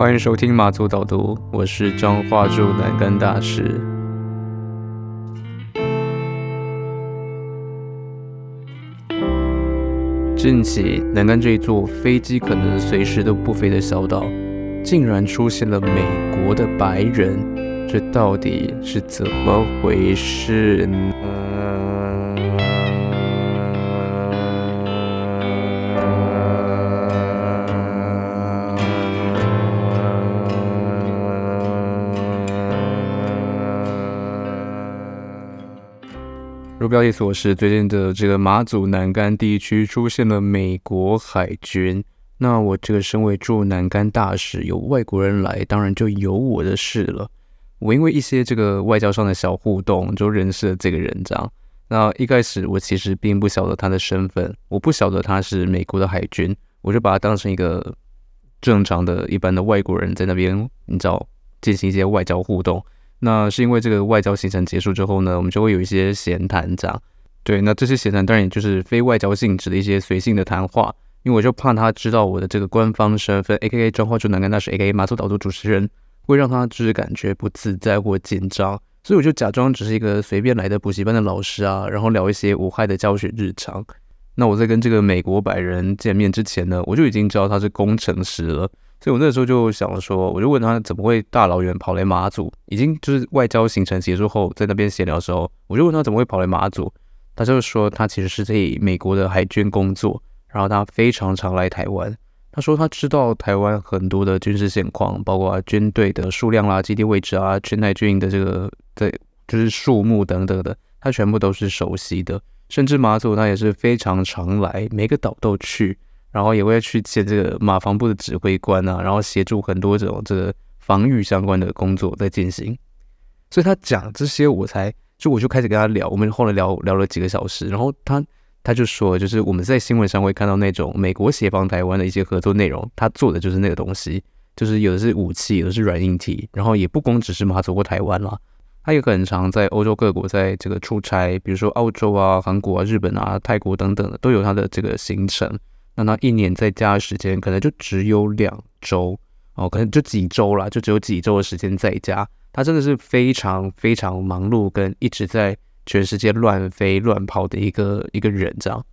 欢迎收听马祖导读，我是彰化驻南竿大使。近期，南竿这座飞机可能随时都不飞的小岛，竟然出现了美国的白人，这到底是怎么回事呢？标题所示，最近的这个马祖南竿地区出现了美国海军。那我这个身为驻南竿大使，有外国人来，当然就有我的事了。我因为一些这个外交上的小互动，就认识了这个人这样。那一开始我其实并不晓得他的身份，我不晓得他是美国的海军，我就把他当成一个正常的一般的外国人，在那边你知道进行一些外交互动。那是因为这个外交行程结束之后呢，我们就会有一些闲谈，这样。对，那这些闲谈当然也就是非外交性质的一些随性的谈话，因为我就怕他知道我的这个官方身份，A.K.A. 彰化驻南竿大使，A.K.A. 马祖导读主持人，会让他就是感觉不自在或紧张，所以我就假装只是一个随便来的补习班的老师啊，然后聊一些无害的教学日常。那我在跟这个美国白人见面之前呢，我就已经知道他是工程师了。所以我那时候就想说，我就问他怎么会大老远跑来马祖，已经就是外交行程结束后，在那边闲聊的时候，我就问他怎么会跑来马祖，他就说他其实是在美国的海军工作，然后他非常常来台湾。他说他知道台湾很多的军事现况，包括军队的数量啦、基地位置啊、全台军营的这个对，就是数目等等的，他全部都是熟悉的。甚至马祖他也是非常常来，每个岛都去。然后也会去见这个马防部的指挥官啊，然后协助很多这种这个防御相关的工作在进行。所以他讲这些，我才就我就开始跟他聊，我们后来聊聊了几个小时。然后他他就说，就是我们在新闻上会看到那种美国协防台湾的一些合作内容，他做的就是那个东西，就是有的是武器，有的是软硬体。然后也不光只是马祖或台湾啦，他也很常在欧洲各国在这个出差，比如说澳洲啊、韩国啊、日本啊、泰国等等的，都有他的这个行程。那他一年在家的时间可能就只有两周哦，可能就几周啦，就只有几周的时间在家。他真的是非常非常忙碌，跟一直在全世界乱飞乱跑的一个一个人这样。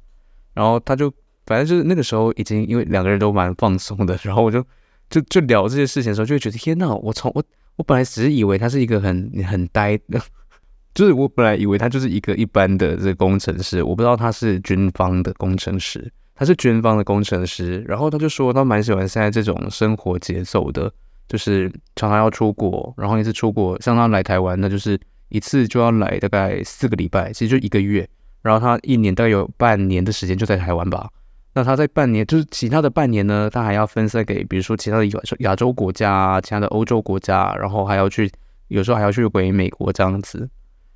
然后他就反正就是那个时候已经因为两个人都蛮放松的，然后我就就就聊这些事情的时候，就会觉得天哪！我从我我本来只是以为他是一个很很呆的，就是我本来以为他就是一个一般的这个工程师，我不知道他是军方的工程师。他是军方的工程师，然后他就说他蛮喜欢现在这种生活节奏的，就是常常要出国，然后一次出国，像他来台湾，那就是一次就要来大概四个礼拜，其实就一个月，然后他一年大概有半年的时间就在台湾吧。那他在半年，就是其他的半年呢，他还要分散给，比如说其他的亚亚洲国家啊、其他的欧洲国家，然后还要去，有时候还要去回美国这样子。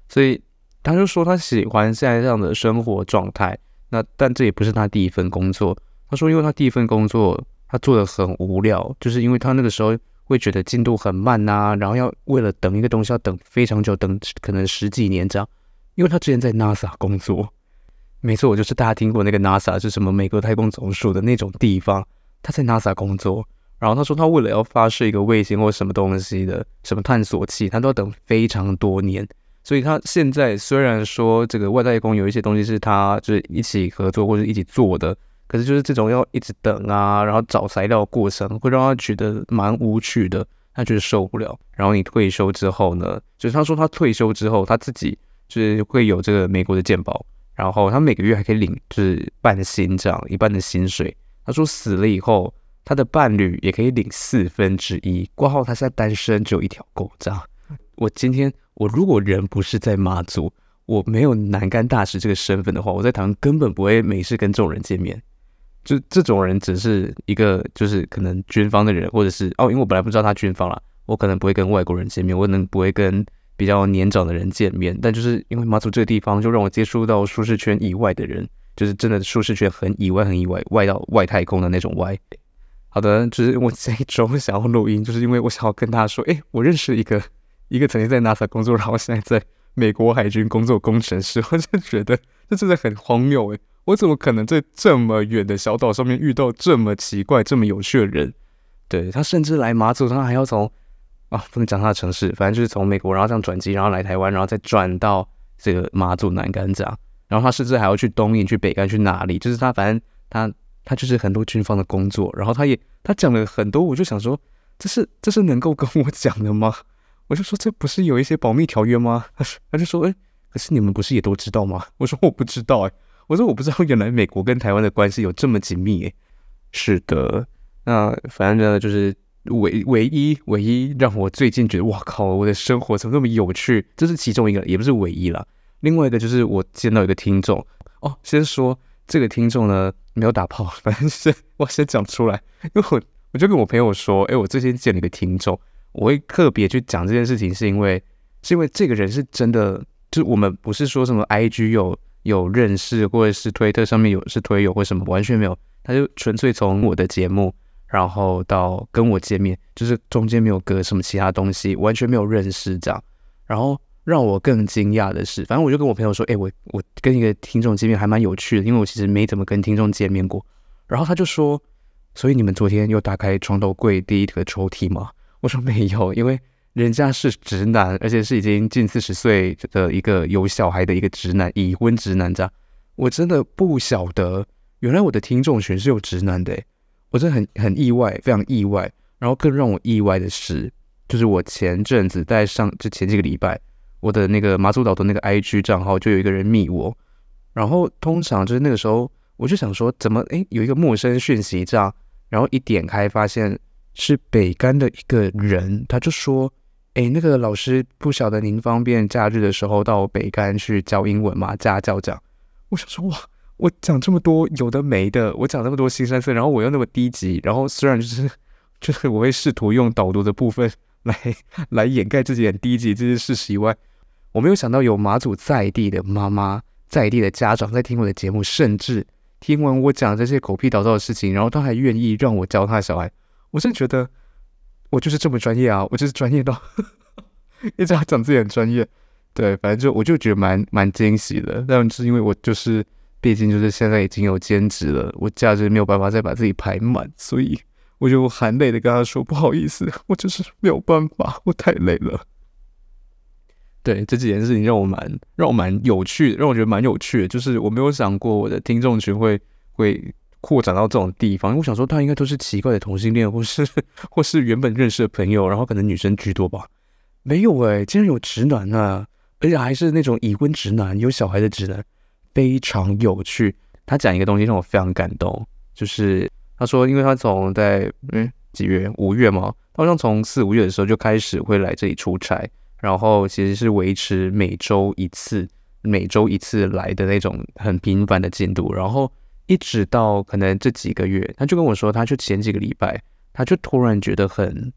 所以他就说他喜欢现在这样的生活状态。那但这也不是他第一份工作。他说，因为他第一份工作他做的很无聊，就是因为他那个时候会觉得进度很慢呐、啊，然后要为了等一个东西要等非常久，等可能十几年这样。因为他之前在 NASA 工作，没错，我就是大家听过那个 NASA，是什么美国太空总署的那种地方。他在 NASA 工作，然后他说他为了要发射一个卫星或什么东西的什么探索器，他都要等非常多年。所以他现在虽然说这个外太空有一些东西是他就是一起合作或者一起做的，可是就是这种要一直等啊，然后找材料过程会让他觉得蛮无趣的，他觉得受不了。然后你退休之后呢，就是他说他退休之后他自己就是会有这个美国的健保，然后他每个月还可以领就是半薪这样一半的薪水。他说死了以后，他的伴侣也可以领四分之一。挂号他现在单身，只有一条狗这样。我今天，我如果人不是在马祖，我没有南竿大使这个身份的话，我在台湾根本不会没事跟这种人见面。就这种人只是一个，就是可能军方的人，或者是哦，因为我本来不知道他军方啦，我可能不会跟外国人见面，我可能不会跟比较年长的人见面。但就是因为马祖这个地方，就让我接触到舒适圈以外的人，就是真的舒适圈很以外、很以外，外到外太空的那种外。好的，就是我这一周想要录音，就是因为我想要跟他说，哎，我认识一个。一个曾经在 NASA 工作，然后现在在美国海军工作工程师，我就觉得这真的很荒谬诶，我怎么可能在这么远的小岛上面遇到这么奇怪、这么有趣的人？对，他甚至来马祖，他还要从啊，不能讲他的城市，反正就是从美国，然后这样转机，然后来台湾，然后再转到这个马祖南竿这样。然后他甚至还要去东引、去北竿、去哪里？就是他反正他他就是很多军方的工作。然后他也他讲了很多，我就想说，这是这是能够跟我讲的吗？我就说这不是有一些保密条约吗？他 说他就说，哎，可是你们不是也都知道吗？我说我不知道，哎，我说我不知道，原来美国跟台湾的关系有这么紧密，哎，是的。那反正呢，就是唯唯一唯一让我最近觉得哇靠，我的生活怎么那么有趣？这是其中一个，也不是唯一了。另外一个就是我见到一个听众哦，先说这个听众呢没有打炮，反正是我先讲出来，因为我我就跟我朋友说，哎，我最近见了一个听众，我会特别去讲这件事情，是因为是因为这个人是真的，就我们不是说什么 IG 有有认识，或者是推特上面有是推友或什么，完全没有，他就纯粹从我的节目。然后到跟我见面，就是中间没有隔什么其他东西，完全没有认识这样。然后让我更惊讶的是，反正我就跟我朋友说：“哎，我我跟一个听众见面还蛮有趣的，因为我其实没怎么跟听众见面过。”然后他就说：“所以你们昨天又打开床头柜第一个抽屉吗？”我说：“没有，因为人家是直男，而且是已经近四十岁的一个有小孩的一个直男，已婚直男这样。我真的不晓得，原来我的听众群是有直男的。”我真的很很意外，非常意外。然后更让我意外的是，就是我前阵子在上，就前几个礼拜，我的那个马祖岛的那个 IG 账号就有一个人密我。然后通常就是那个时候，我就想说，怎么诶有一个陌生讯息这样？然后一点开发现是北竿的一个人，他就说：“诶，那个老师不晓得您方便假日的时候到北竿去教英文吗？家教这样。”我想说哇。我讲这么多有的没的，我讲那么多腥膻色，然后我又那么低级，然后虽然就是 就是我会试图用导读的部分来 来掩盖自己很低级这些事实以外，我没有想到有马祖在地的妈妈、在地的家长在听我的节目，甚至听完我讲这些狗屁倒灶的事情，然后他还愿意让我教他的小孩，我真觉得我就是这么专业啊，我就是专业到一直要讲自己很专业，对，反正就我就觉得蛮蛮惊喜的，但是因为我就是。毕竟就是现在已经有兼职了，我假日没有办法再把自己排满，所以我就含泪的跟他说：“不好意思，我就是没有办法，我太累了。”对，这几件事情让我蛮让我蛮有趣的，让我觉得蛮有趣的，就是我没有想过我的听众群会会扩展到这种地方。我想说，他应该都是奇怪的同性恋，或是或是原本认识的朋友，然后可能女生居多吧？没有哎、竟然有直男啊，而且还是那种已婚直男，有小孩的直男。非常有趣，他讲一个东西让我非常感动，就是他说，因为他从在嗯几月五月嘛，他好像从四五月的时候就开始会来这里出差，然后其实是维持每周一次，每周一次来的那种很频繁的进度，然后一直到可能这几个月，他就跟我说，他就前几个礼拜，他就突然觉得很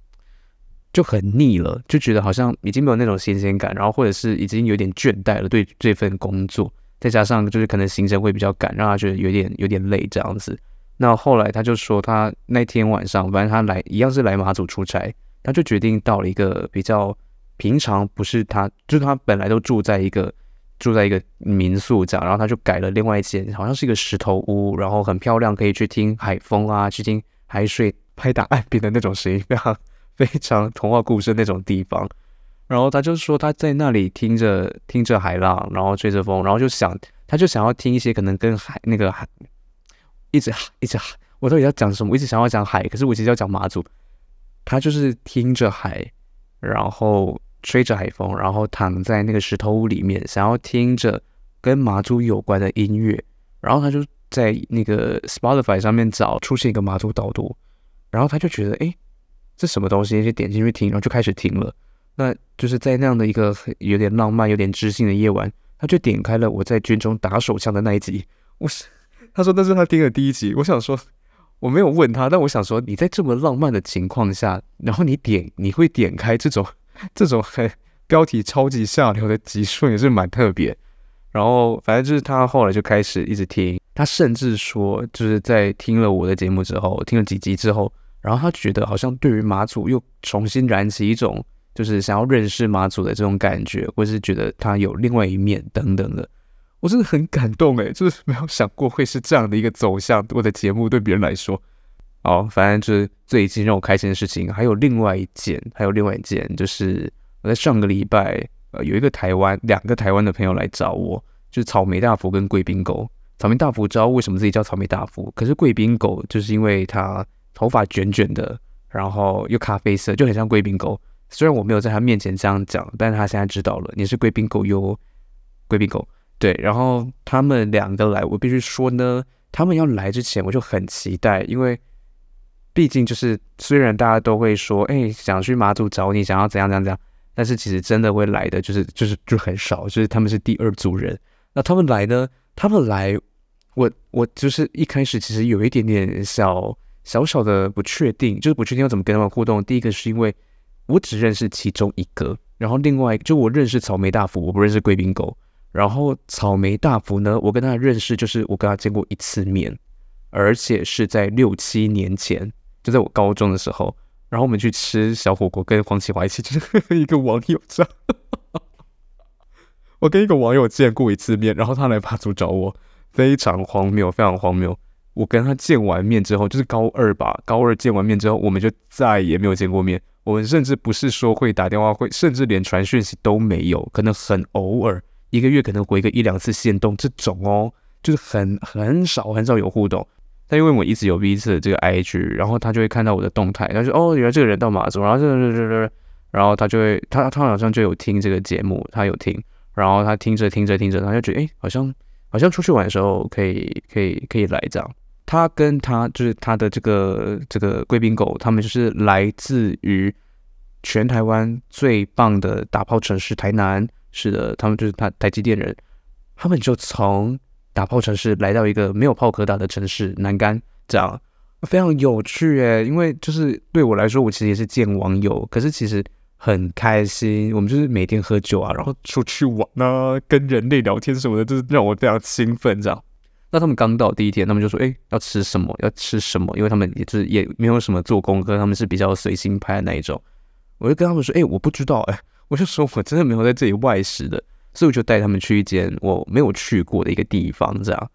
就很腻了，就觉得好像已经没有那种新鲜感，然后或者是已经有点倦怠了对这份工作。再加上就是可能行程会比较赶，让他觉得有点有点累这样子。那后来他就说，他那天晚上，反正他来一样是来马祖出差，他就决定到了一个比较平常，不是他，就是他本来都住在一个住在一个民宿这样，然后他就改了另外一间，好像是一个石头屋，然后很漂亮，可以去听海风啊，去听海水拍打岸边的那种声音，非常非常童话故事那种地方。然后他就说他在那里听着听着海浪，然后吹着风，然后就想他就想要听一些可能跟海那个海一直一直，我到底要讲什么？一直想要讲海，可是我其实要讲马祖。他就是听着海，然后吹着海风，然后躺在那个石头屋里面，想要听着跟麻祖有关的音乐。然后他就在那个 Spotify 上面找出现一个麻祖导读，然后他就觉得哎，这什么东西？就点进去听，然后就开始听了。那就是在那样的一个有点浪漫、有点知性的夜晚，他就点开了我在军中打手枪的那一集。我是他说那是他听的第一集。我想说我没有问他，但我想说你在这么浪漫的情况下，然后你点你会点开这种这种很标题超级下流的集数也是蛮特别。然后反正就是他后来就开始一直听，他甚至说就是在听了我的节目之后，听了几集之后，然后他觉得好像对于马祖又重新燃起一种。就是想要认识马祖的这种感觉，或是觉得他有另外一面等等的，我真的很感动诶，就是没有想过会是这样的一个走向。我的节目对别人来说，好，反正就是最近让我开心的事情，还有另外一件，还有另外一件，就是我在上个礼拜，呃，有一个台湾两个台湾的朋友来找我，就是草莓大福跟贵宾狗。草莓大福知道为什么自己叫草莓大福，可是贵宾狗就是因为它头发卷卷的，然后又咖啡色，就很像贵宾狗。虽然我没有在他面前这样讲，但是他现在知道了，你是贵宾狗哟，贵宾狗。对，然后他们两个来，我必须说呢，他们要来之前我就很期待，因为毕竟就是虽然大家都会说，哎，想去马祖找你，想要怎样怎样怎样，但是其实真的会来的就是就是就很少，就是他们是第二组人。那他们来呢？他们来，我我就是一开始其实有一点点小小小的不确定，就是不确定要怎么跟他们互动。第一个是因为我只认识其中一个，然后另外就我认识草莓大福，我不认识贵宾狗。然后草莓大福呢，我跟他认识就是我跟他见过一次面，而且是在六七年前，就在我高中的时候。然后我们去吃小火锅，跟黄启华一起，就是一个网友这样。我跟一个网友见过一次面，然后他来马祖找我，非常荒谬，非常荒谬。我跟他见完面之后，就是高二吧，高二见完面之后，我们就再也没有见过面。我们甚至不是说会打电话会，甚至连传讯息都没有，可能很偶尔，一个月可能回个一两次线动这种哦，就是很很少很少有互动。但因为我一直有 V 次的这个 IG，然后他就会看到我的动态，他就哦，原来这个人到马祖，然后这这这这，然后他就会他他好像就有听这个节目，他有听。然后他听着听着听着，他就觉得哎，好像好像出去玩的时候可以可以可以来这样。他跟他就是他的这个这个贵宾狗，他们就是来自于全台湾最棒的打炮城市台南。是的，他们就是他台积电人，他们就从打炮城市来到一个没有炮可打的城市南竿，这样非常有趣诶。因为就是对我来说，我其实也是见网友，可是其实。很开心，我们就是每天喝酒啊，然后出去玩啊，跟人类聊天什么的，就是让我非常兴奋。这样，那他们刚到第一天，他们就说：“哎，要吃什么？要吃什么？”因为他们也是也没有什么做功课，他们是比较随心派的那一种。我就跟他们说：“哎，我不知道，哎，我就说我真的没有在这里外食的，所以我就带他们去一间我没有去过的一个地方。这样，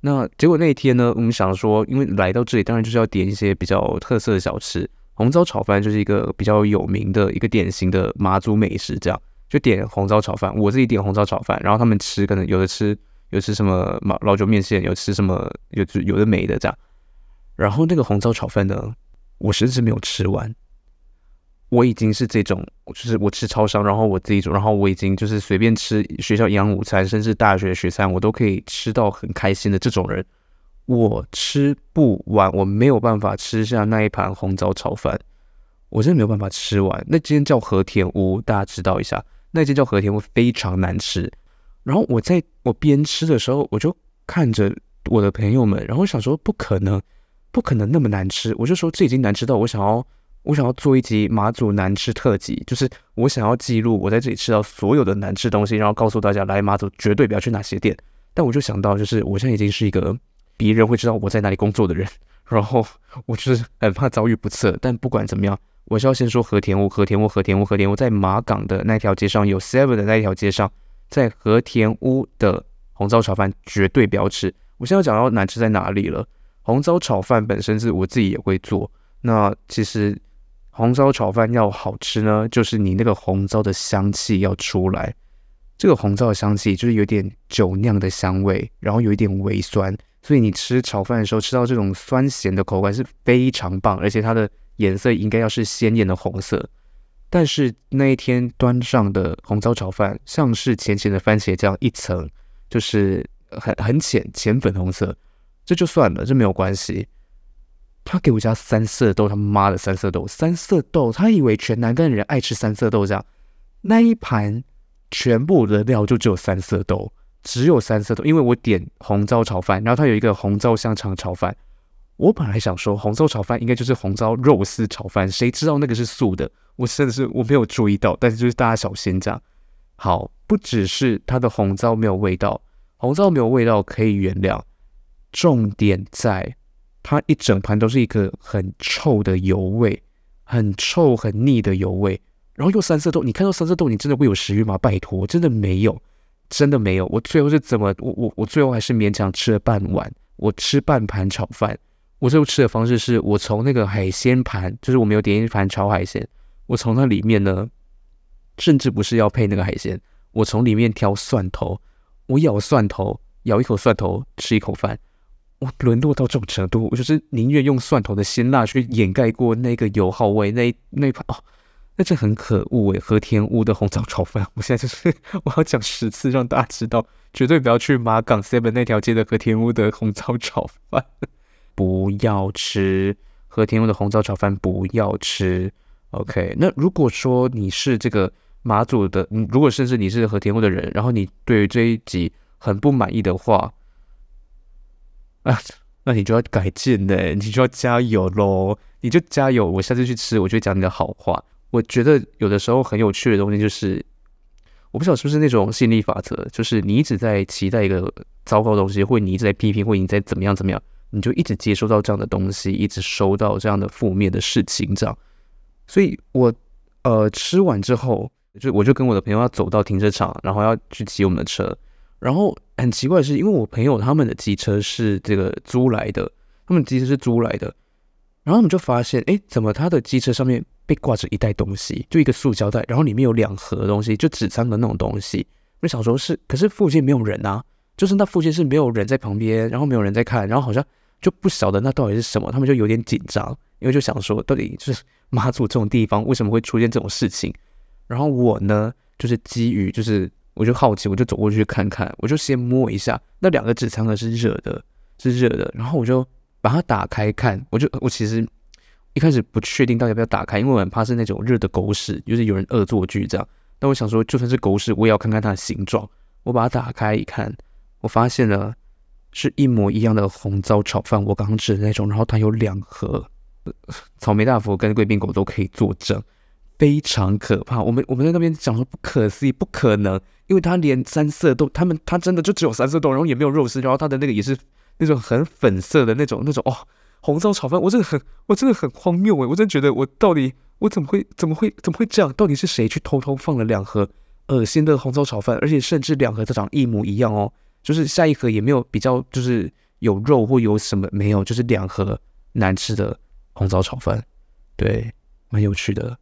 那结果那一天呢，我们想说，因为来到这里，当然就是要点一些比较特色的小吃。红糟炒饭就是一个比较有名的一个典型的马祖美食，这样就点红糟炒饭。我自己点红糟炒饭，然后他们吃可能有的吃有吃什么老老酒面线，有吃什么有有的没的这样。然后那个红糟炒饭呢，我甚至没有吃完。我已经是这种，就是我吃超商，然后我自己煮，然后我已经就是随便吃学校营养午餐，甚至大学学餐，我都可以吃到很开心的这种人。我吃不完，我没有办法吃下那一盘红枣炒饭，我真的没有办法吃完。那间叫和田屋，大家知道一下，那间叫和田屋非常难吃。然后我在我边吃的时候，我就看着我的朋友们，然后想说不可能，不可能那么难吃。我就说这已经难吃到我想要，我想要做一集马祖难吃特辑，就是我想要记录我在这里吃到所有的难吃东西，然后告诉大家来马祖绝对不要去哪些店。但我就想到，就是我现在已经是一个。别人会知道我在哪里工作的人，然后我就是很怕遭遇不测。但不管怎么样，我是要先说和田屋，和田屋，和田屋，和田屋，在马港的那条街上有 Seven 的那条街上，在和田屋的红糟炒饭绝对不要吃。我现在要讲到难吃在哪里了。红糟炒饭本身是我自己也会做，那其实红烧炒饭要好吃呢，就是你那个红糟的香气要出来。这个红糟的香气就是有点酒酿的香味，然后有一点微酸。所以你吃炒饭的时候吃到这种酸咸的口感是非常棒，而且它的颜色应该要是鲜艳的红色。但是那一天端上的红糟炒饭像是浅浅的番茄酱一层，就是很很浅浅粉红色，这就算了，这没有关系。他给我加三色豆，他妈的三色豆，三色豆，他以为全南竿人爱吃三色豆这样，那一盘全部的料就只有三色豆。只有三色豆，因为我点红糟炒饭，然后它有一个红糟香肠炒饭。我本来想说红糟炒饭应该就是红糟肉丝炒饭，谁知道那个是素的？我真的是我没有注意到，但是就是大家小心这样。好，不只是它的红糟没有味道，红糟没有味道可以原谅，重点在它一整盘都是一个很臭的油味，很臭很腻的油味，然后又三色豆，你看到三色豆，你真的会有食欲吗？拜托，真的没有。真的没有，我最后是怎么？我我我最后还是勉强吃了半碗，我吃半盘炒饭，我最后吃的方式是我从那个海鲜盘，就是我没有点一盘炒海鲜，我从那里面呢，甚至不是要配那个海鲜，我从里面挑蒜头，我咬蒜头，咬一口蒜头，吃一口饭。我沦落到这种程度，我就是宁愿用蒜头的辛辣去掩盖过那个油耗味，那那一盘哦，那这很可恶诶，和田屋的红糟炒饭，我现在就是我要讲十次，让大家知道，绝对不要去马港 Seven 那条街的和田屋的红糟炒饭，不要吃和田屋的红糟炒饭，不要吃。OK，那如果说你是这个马祖的，如果甚至你是和田屋的人，然后你对于这一集很不满意的话，啊，那你就要改进呢，你就要加油喽，你就加油。我下次去吃，我就讲你的好话。我觉得有的时候很有趣的东西就是，我不晓得是不是那种吸引力法则，就是你一直在期待一个糟糕的东西，或你一直在批评，或你在怎么样怎么样，你就一直接收到这样的东西，一直收到这样的负面的事情，这样。所以我呃吃完之后，就我就跟我的朋友要走到停车场，然后要去骑我们的车。然后很奇怪的是，因为我朋友他们的机车是这个租来的，他们机车是租来的，然后我们就发现，哎，怎么他的机车上面被挂着一袋东西，就一个塑胶袋，然后里面有两盒东西，就纸张的那种东西。我想说是，可是附近没有人啊，就是那附近是没有人在旁边，然后没有人在看，然后好像就不晓得那到底是什么，他们就有点紧张，因为就想说，到底就是妈祖这种地方为什么会出现这种事情？然后我呢，就是基于就是。我就好奇，我就走过去看看，我就先摸一下那两个纸仓呢，是热的，是热的。然后我就把它打开看，我就我其实一开始不确定到底要不要打开，因为我很怕是那种热的狗屎，就是有人恶作剧这样。但我想说，就算是狗屎，我也要看看它的形状。我把它打开一看，我发现了是一模一样的红糟炒饭，我刚刚吃的那种。然后它有两盒，草莓大福跟贵宾狗都可以作证。非常可怕，我们我们在那边讲说不可思议，不可能，因为他连三色豆，他们他真的就只有三色豆，然后也没有肉丝，然后他的那个也是那种很粉色的那种那种哦，红烧炒饭，我真的很我真的很荒谬诶，我真的觉得我到底我怎么会怎么会怎么会这样？到底是谁去偷偷放了两盒恶心的红烧炒饭，而且甚至两盒都长一模一样哦，就是下一盒也没有比较，就是有肉或有什么没有，就是两盒难吃的红烧炒饭，对，蛮有趣的。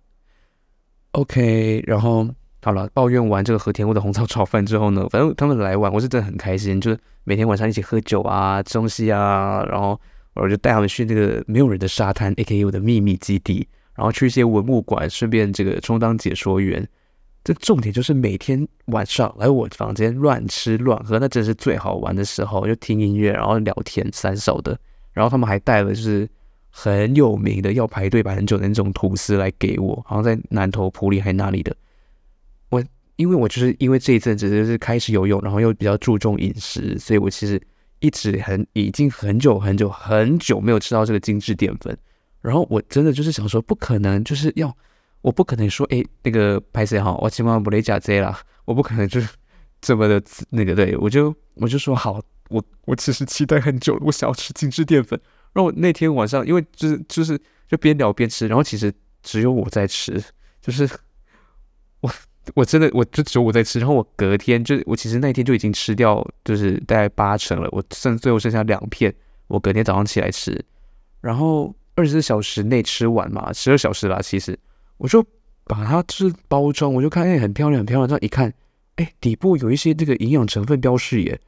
OK，然后好了，抱怨完这个和田屋的红 烧炒饭之后呢，反正他们来玩，我是真的很开心，就是每天晚上一起喝酒啊、吃东西啊，然后我就带他们去那个没有人的沙滩 AKU 的秘密基地，然后去一些文物馆，顺便这个充当解说员。这重点就是每天晚上来我房间乱吃乱喝，那真是最好玩的时候，就听音乐，然后聊天三小的，然后他们还带了就是。很有名的，要排队排很久的那种吐司来给我，好像在南投埔里还哪里的。我因为我就是因为这一阵子就是开始游泳，然后又比较注重饮食，所以我其实一直很已经很久很久很久没有吃到这个精致淀粉。然后我真的就是想说，不可能就是要，我不可能说，哎，那个拍谁好，我起码不得加这啦，我不可能就是这么的那个，对，我就我就说好，我我其实期待很久了，我想要吃精致淀粉。然后那天晚上，因为就是就是就边聊边吃，然后其实只有我在吃，就是我我真的我就只有我在吃，然后我隔天就我其实那天就已经吃掉，就是大概八成了，我剩最后剩下两片，我隔天早上起来吃，然后二十四小时内吃完嘛，十二小时啦，其实我就把它就是包装，我就看哎很漂亮很漂亮，这样一看，哎底部有一些这个营养成分标示耶，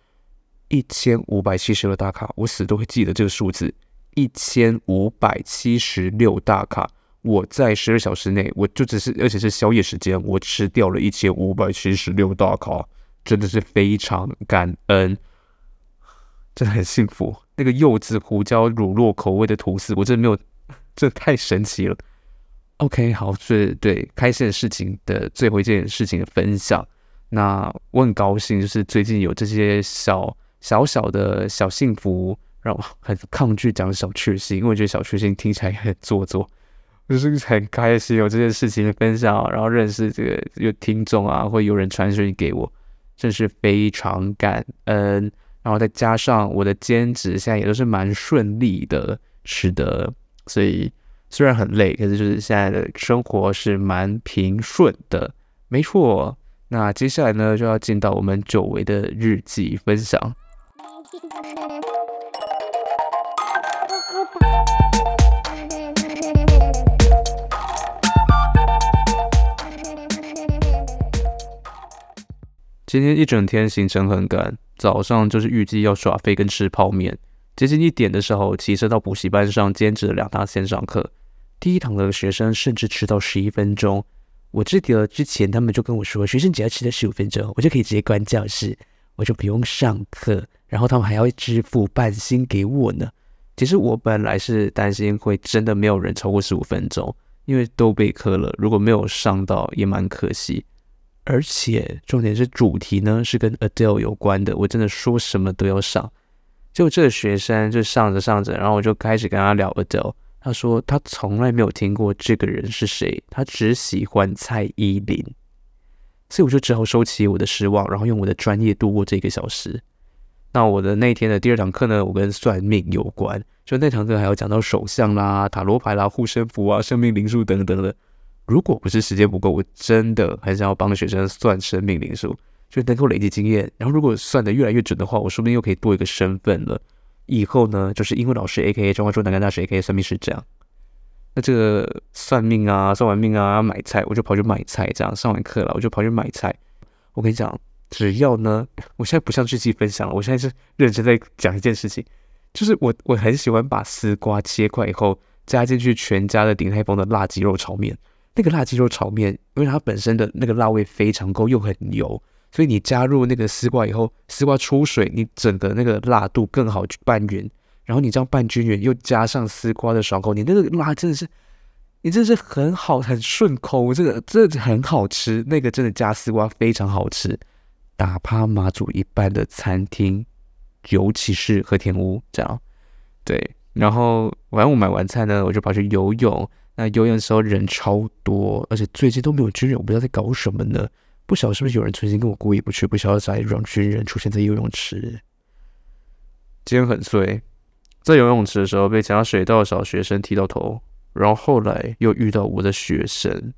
一千五百七十二大卡，我死都会记得这个数字。一千五百七十六大卡，我在十二小时内，我就只是，而且是宵夜时间，我吃掉了一千五百七十六大卡，真的是非常感恩，真的很幸福。那个柚子胡椒乳酪口味的吐司，我真的没有，这太神奇了。OK，好，是对开心的事情的最后一件事情的分享。那我很高兴，就是最近有这些小小小的小幸福。让我很抗拒讲小确幸，因为我觉得小确幸听起来很做作。就是很开心有这件事情的分享，然后认识这个有听众啊，会有人传讯给我，真是非常感恩。然后再加上我的兼职，现在也都是蛮顺利的，是的。所以虽然很累，可是就是现在的生活是蛮平顺的，没错。那接下来呢，就要进到我们久违的日记分享。今天一整天行程很赶，早上就是预计要耍废跟吃泡面。接近一点的时候，骑车到补习班上兼职了两堂线上课。第一堂的学生甚至迟到十一分钟。我记得之前他们就跟我说，学生只要迟到十五分钟，我就可以直接关教室，我就不用上课。然后他们还要支付半薪给我呢。其实我本来是担心会真的没有人超过十五分钟，因为都备课了，如果没有上到也蛮可惜。而且重点是主题呢是跟 Adele 有关的，我真的说什么都要上。就这个学生就上着上着，然后我就开始跟他聊 Adele，他说他从来没有听过这个人是谁，他只喜欢蔡依林。所以我就只好收起我的失望，然后用我的专业度过这个小时。那我的那天的第二堂课呢，我跟算命有关，就那堂课还要讲到手相啦、塔罗牌啦、护身符啊、生命灵数等等的。如果不是时间不够，我真的很想要帮学生算生命灵数，就能够累积经验。然后如果算得越来越准的话，我说不定又可以多一个身份了。以后呢，就是英文老师 A.K.A. 中华中南大学 A.K.A. 算命师这样。那这个算命啊，算完命啊，买菜，我就跑去买菜。这样上完课了，我就跑去买菜。我跟你讲，只要呢，我现在不像日记分享了，我现在是认真在讲一件事情，就是我我很喜欢把丝瓜切块以后加进去全家的鼎泰丰的辣鸡肉炒面。那个辣鸡肉炒面，因为它本身的那个辣味非常够，又很油，所以你加入那个丝瓜以后，丝瓜出水，你整个那个辣度更好拌匀。然后你这样拌均匀，又加上丝瓜的爽口，你那个辣真的是，你真的是很好，很顺口，这个真的很好吃。那个真的加丝瓜非常好吃，打趴马祖一般的餐厅，尤其是和田屋这样。对，然后晚上我买完菜呢，我就跑去游泳。那游泳的时候人超多，而且最近都没有军人，我不知道在搞什么呢？不晓得是不是有人存心跟我故意不去，不晓得在让军人出现在游泳池。今天很衰，在游泳池的时候被其他水道的小学生踢到头，然后后来又遇到我的学生，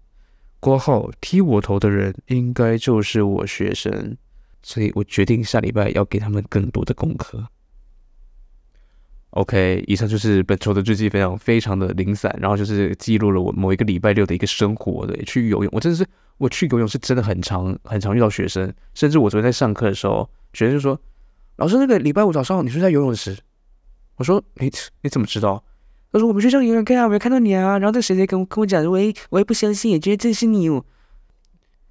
括号踢我头的人应该就是我学生，所以我决定下礼拜要给他们更多的功课。OK，以上就是本周的日记分享，非常的零散，然后就是记录了我某一个礼拜六的一个生活。对，去游泳，我真的是我去游泳是真的很常很常遇到学生，甚至我昨天在上课的时候，学生就说：“老师，那个礼拜五早上你是在游泳池？”我说：“你你怎么知道？”他说：“我们学校有人看啊，我没有看到你啊。”然后那谁谁跟我跟我讲：“喂，我也不相信，觉得这是你哦。”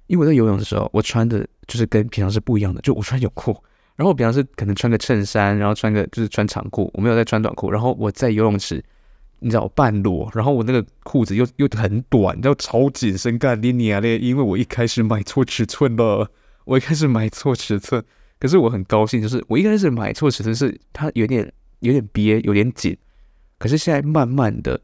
因为我在游泳的时候，我穿的就是跟平常是不一样的，就我穿泳裤。然后我平常是可能穿个衬衫，然后穿个就是穿长裤，我没有在穿短裤。然后我在游泳池，你知道我半裸，然后我那个裤子又又很短，然后超紧身干你娘咧！因为我一开始买错尺寸了，我一开始买错尺寸。可是我很高兴，就是我一开始买错尺寸是它有点有点憋，有点紧。可是现在慢慢的。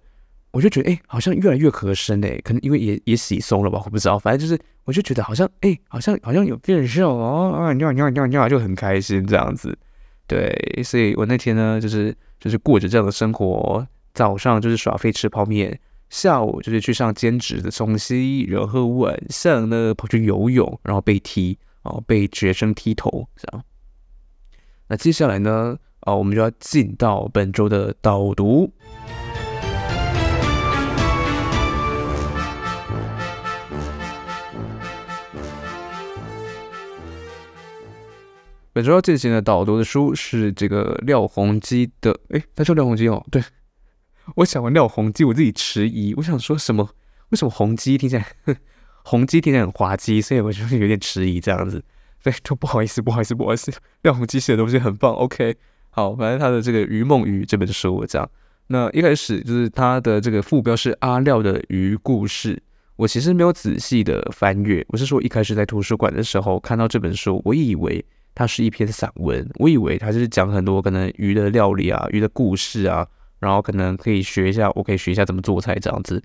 我就觉得，哎、好像越来越合身哎，可能因为也也洗松了吧，我不知道。反正就是，我就觉得好像，哎、好像好像有变瘦哦，啊，尿尿尿尿就很开心这样子。对，所以我那天呢，就是就是过着这样的生活，早上就是耍废吃泡面，下午就是去上兼职的东西，然后晚上呢跑去游泳，然后被踢，哦，被学生踢头这样。那接下来呢，啊，我们就要进到本周的导读。本周要进行的导读的书是这个廖鸿基的，诶，他叫廖鸿基哦。对，我想问廖鸿基，我自己迟疑，我想说什么？为什么鸿基听起来，鸿基听起来很滑稽，所以我就有点迟疑这样子。对，都不好意思，不好意思，不好意思。廖鸿基写的东西很棒，OK。好，反正他的这个《鱼梦鱼》这本书这样。那一开始就是他的这个副标是阿廖的鱼故事，我其实没有仔细的翻阅，我是说一开始在图书馆的时候看到这本书，我以为。它是一篇散文，我以为它就是讲很多可能鱼的料理啊、鱼的故事啊，然后可能可以学一下，我可以学一下怎么做菜这样子。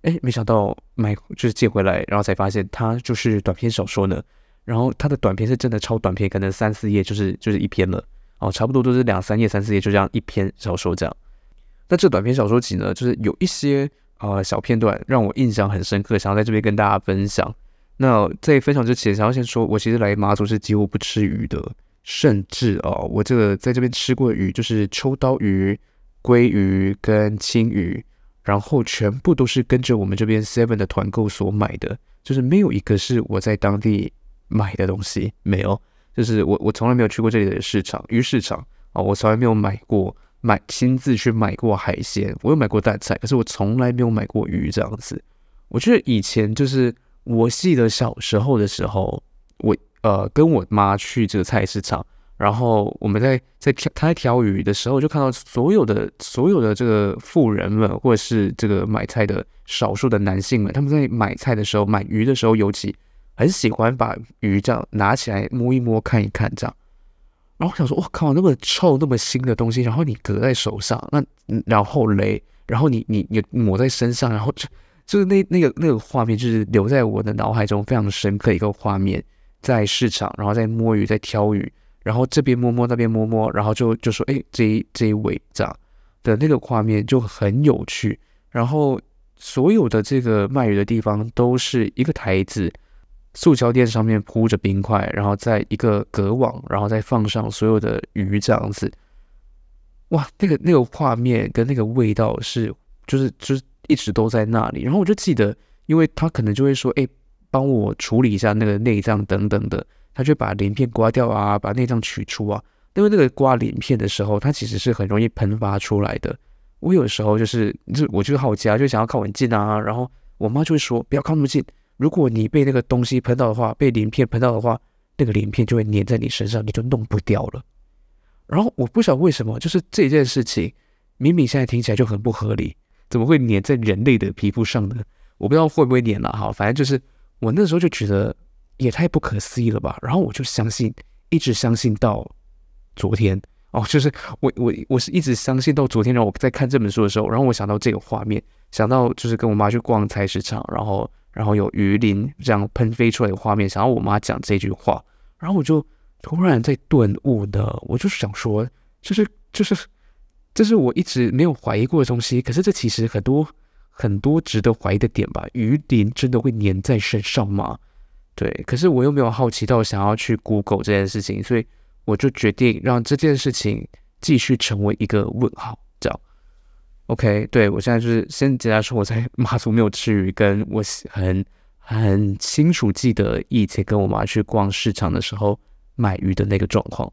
诶，没想到买就是借回来，然后才发现它就是短篇小说呢。然后它的短篇是真的超短篇，可能三四页就是就是一篇了哦，差不多都是两三页、三四页就这样一篇小说这样。那这短篇小说集呢，就是有一些、呃、小片段让我印象很深刻，想要在这边跟大家分享。那在分享之前，想要先说，我其实来马祖是几乎不吃鱼的，甚至啊，我这个在这边吃过鱼就是秋刀鱼、鲑鱼跟青鱼，然后全部都是跟着我们这边 Seven 的团购所买的，就是没有一个是我在当地买的东西，没有，就是我我从来没有去过这里的市场鱼市场啊，我从来没有买过买亲自去买过海鲜，我有买过淡菜，可是我从来没有买过鱼这样子。我觉得以前就是我记得小时候的时候，我呃跟我妈去这个菜市场。然后我们在在挑他在挑鱼的时候，就看到所有的所有的这个富人们，或者是这个买菜的少数的男性们，他们在买菜的时候买鱼的时候，尤其很喜欢把鱼这样拿起来摸一摸、看一看这样。然后我想说，我靠，那么臭、那么腥的东西，然后你隔在手上，那然后嘞，然后你你你抹在身上，然后就就是那那个那个画面，就是留在我的脑海中非常深刻一个画面，在市场，然后在摸鱼，在挑鱼。然后这边摸摸，那边摸摸，然后就就说：“哎，这一这一尾这样的那个画面就很有趣。”然后所有的这个卖鱼的地方都是一个台子，塑胶垫上面铺着冰块，然后在一个隔网，然后再放上所有的鱼这样子。哇，那个那个画面跟那个味道是就是就是一直都在那里。然后我就记得，因为他可能就会说：“哎，帮我处理一下那个内脏等等的。”他就把鳞片刮掉啊，把内脏取出啊。因为那个刮鳞片的时候，它其实是很容易喷发出来的。我有时候就是，就我就好奇啊，就想要靠很近啊。然后我妈就会说，不要靠那么近，如果你被那个东西喷到的话，被鳞片喷到的话，那个鳞片就会粘在你身上，你就弄不掉了。然后我不晓得为什么，就是这件事情明明现在听起来就很不合理，怎么会粘在人类的皮肤上呢？我不知道会不会粘了哈，反正就是我那时候就觉得。也太不可思议了吧！然后我就相信，一直相信到昨天哦，就是我我我是一直相信到昨天。然后我在看这本书的时候，然后我想到这个画面，想到就是跟我妈去逛菜市场，然后然后有鱼鳞这样喷飞出来的画面，想要我妈讲这句话，然后我就突然在顿悟的，我就是想说，就是就是这是我一直没有怀疑过的东西，可是这其实很多很多值得怀疑的点吧？鱼鳞真的会粘在身上吗？对，可是我又没有好奇到想要去 Google 这件事情，所以我就决定让这件事情继续成为一个问号，这样。OK，对，我现在就是先简单说我在马祖没有吃鱼，跟我很很清楚记得以前跟我妈去逛市场的时候买鱼的那个状况。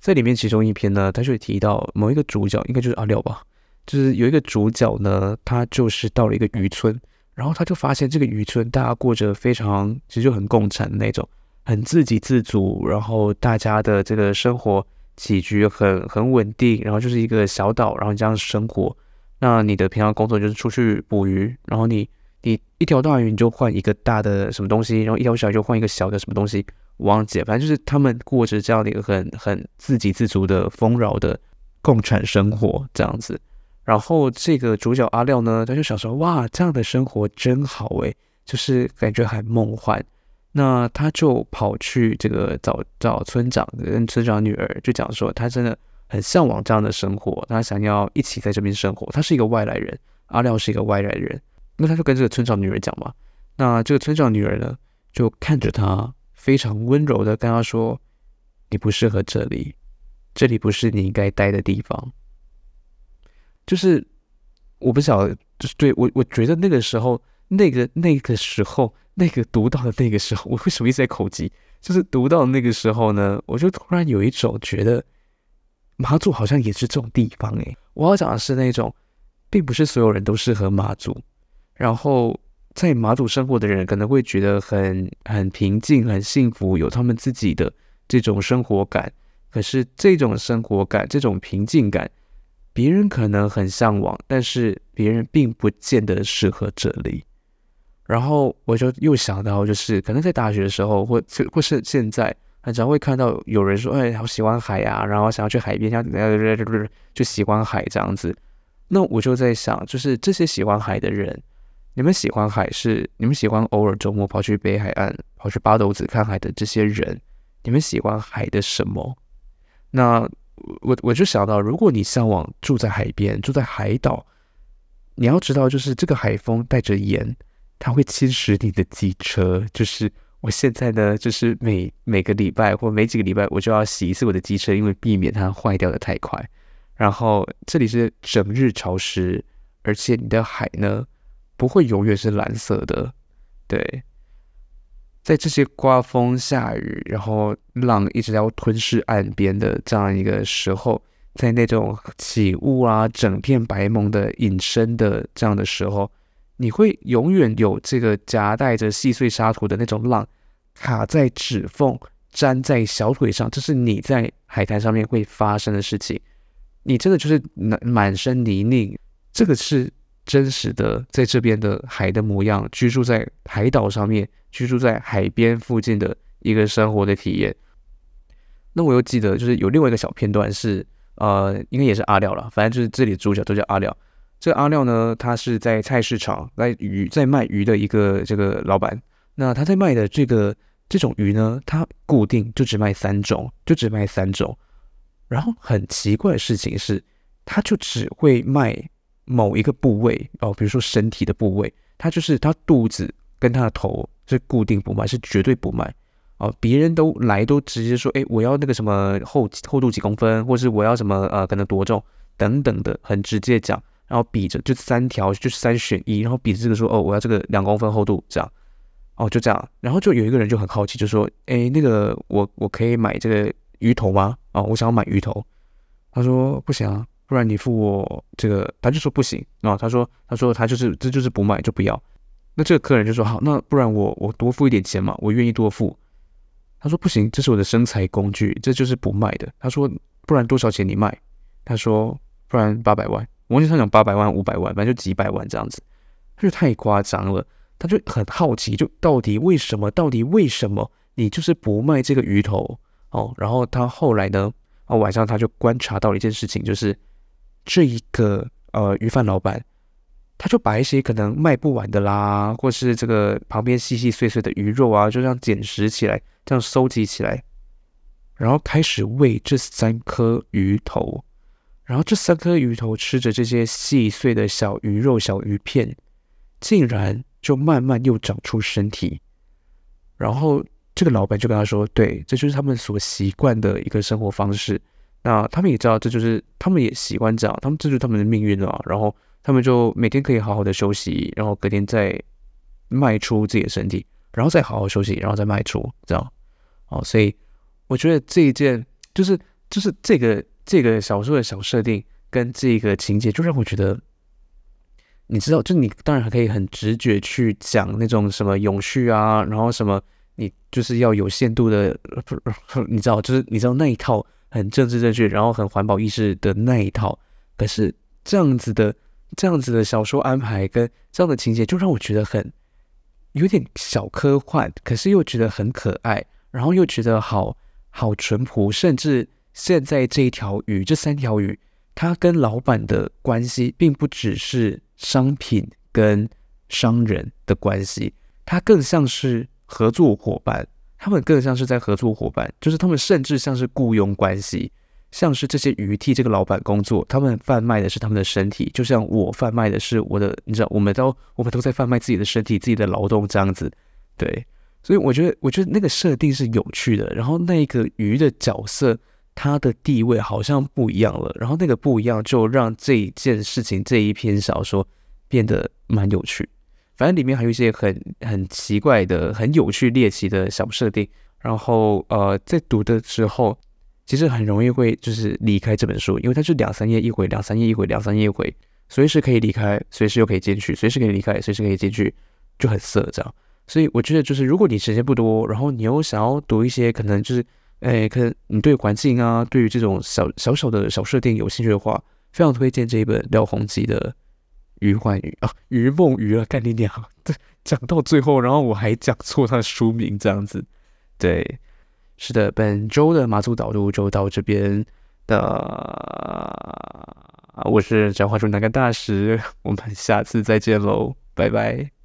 在里面其中一篇呢，他就会提到某一个主角，应该就是阿廖吧，就是有一个主角呢，他就是到了一个渔村。然后他就发现这个渔村，大家过着非常其实就很共产的那种，很自给自足，然后大家的这个生活起居很很稳定，然后就是一个小岛，然后这样生活。那你的平常工作就是出去捕鱼，然后你一条大鱼你就换一个大的什么东西，然后一条小鱼就换一个小的什么东西，忘记了，反正就是他们过着这样的一个很很自给自足的丰饶的共产生活这样子。然后这个主角阿廖呢，他就想说：“哇，这样的生活真好诶，就是感觉很梦幻。”那他就跑去这个找找村长，跟村长女儿就讲说，他真的很向往这样的生活，他想要一起在这边生活。他是一个外来人，阿廖是一个外来人，那他就跟这个村长女儿讲嘛。那这个村长女儿呢，就看着他，非常温柔的跟他说：“你不适合这里，这里不是你应该待的地方。”就是我不晓得，就是对我，我觉得那个时候，那个那个时候，那个读到的那个时候，我为什么一直在口急？就是读到那个时候呢，我就突然有一种觉得，马祖好像也是这种地方诶。我要讲的是那种，并不是所有人都适合马祖，然后在马祖生活的人可能会觉得很很平静、很幸福，有他们自己的这种生活感。可是这种生活感、这种平静感。别人可能很向往，但是别人并不见得适合这里。然后我就又想到，就是可能在大学的时候，或或是现在，很常会看到有人说：“哎，好喜欢海呀，然后想要去海边，像就喜欢海这样子。”那我就在想，就是这些喜欢海的人，你们喜欢海是你们喜欢偶尔周末跑去北海岸、跑去八斗子看海的这些人，你们喜欢海的什么？那？我我就想到，如果你向往住在海边，住在海岛，你要知道，就是这个海风带着盐，它会侵蚀你的机车。就是我现在呢，就是每每个礼拜或每几个礼拜，我就要洗一次我的机车，因为避免它坏掉的太快。然后这里是整日潮湿，而且你的海呢不会永远是蓝色的。对，在这些刮风下雨，然后浪一直要吞噬岸边的这样一个时候，在那种起雾啊、整片白蒙的隐身的这样的时候，你会永远有这个夹带着细碎沙土的那种浪卡在指缝、粘在小腿上，这是你在海滩上面会发生的事情。你真的就是满满身泥泞，这个是真实的，在这边的海的模样，居住在海岛上面，居住在海边附近的一个生活的体验。那我又记得，就是有另外一个小片段是，呃，应该也是阿廖了，反正就是这里的主角都叫阿廖。这个阿廖呢，他是在菜市场卖鱼，在卖鱼的一个这个老板。那他在卖的这个这种鱼呢，他固定就只卖三种，就只卖三种。然后很奇怪的事情是，他就只会卖某一个部位哦，比如说身体的部位，他就是他肚子跟他的头是固定不卖，是绝对不卖哦。别人都来都直接说，哎，我要那个什么厚厚度几公分，或是我要什么呃，可能多重等等的，很直接讲，然后比着就三条，就是三选一，然后比着这个说，哦，我要这个两公分厚度这样，哦，就这样，然后就有一个人就很好奇，就说，哎，那个我我可以买这个。鱼头吗？啊、哦，我想要买鱼头。他说不行啊，不然你付我这个。他就说不行啊、他说他说他就是这就是不卖就不要。那这个客人就说好，那不然我我多付一点钱嘛，我愿意多付。他说不行，这是我的生财工具，这就是不卖的。他说不然多少钱你卖？他说不然八百万。我忘记他讲八百万五百万，反正就几百万这样子。他就太夸张了，他就很好奇，就到底为什么？到底为什么你就是不卖这个鱼头？哦，然后他后来呢？啊，晚上他就观察到了一件事情，就是这一个呃鱼贩老板，他就把一些可能卖不完的啦，或是这个旁边细细碎碎的鱼肉啊，就这样捡拾起来，这样收集起来，然后开始喂这三颗鱼头，然后这三颗鱼头吃着这些细碎的小鱼肉、小鱼片，竟然就慢慢又长出身体，然后。这个老板就跟他说：“对，这就是他们所习惯的一个生活方式。那他们也知道，这就是他们也习惯这样，他们这就是他们的命运了。然后他们就每天可以好好的休息，然后隔天再卖出自己的身体，然后再好好休息，然后再卖出这样。哦，所以我觉得这一件就是就是这个这个小说的小设定跟这个情节，就让我觉得，你知道，就你当然还可以很直觉去讲那种什么永续啊，然后什么。”你就是要有限度的，你知道，就是你知道那一套很政治正确，然后很环保意识的那一套。可是这样子的，这样子的小说安排跟这样的情节，就让我觉得很有点小科幻，可是又觉得很可爱，然后又觉得好好淳朴。甚至现在这一条鱼，这三条鱼，它跟老板的关系，并不只是商品跟商人的关系，它更像是。合作伙伴，他们更像是在合作伙伴，就是他们甚至像是雇佣关系，像是这些鱼替这个老板工作，他们贩卖的是他们的身体，就像我贩卖的是我的，你知道，我们都我们都在贩卖自己的身体、自己的劳动这样子，对，所以我觉得，我觉得那个设定是有趣的，然后那个鱼的角色，他的地位好像不一样了，然后那个不一样就让这一件事情、这一篇小说变得蛮有趣。反正里面还有一些很很奇怪的、很有趣猎奇的小设定，然后呃，在读的时候，其实很容易会就是离开这本书，因为它是两三页一回，两三页一回，两三页一回，随时可以离开，随时又可以进去，随时可以离开，随时可以进去，就很色这样。所以我觉得就是如果你时间不多，然后你又想要读一些可能就是，诶，可能你对环境啊，对于这种小小小的小设定有兴趣的话，非常推荐这一本廖鸿基的。余幻雨啊，余梦鱼啊，干你娘！对，讲到最后，然后我还讲错他的书名，这样子。对，是的，本周的马祖导路就到这边的。我是讲话中南竿大使，我们下次再见喽，拜拜。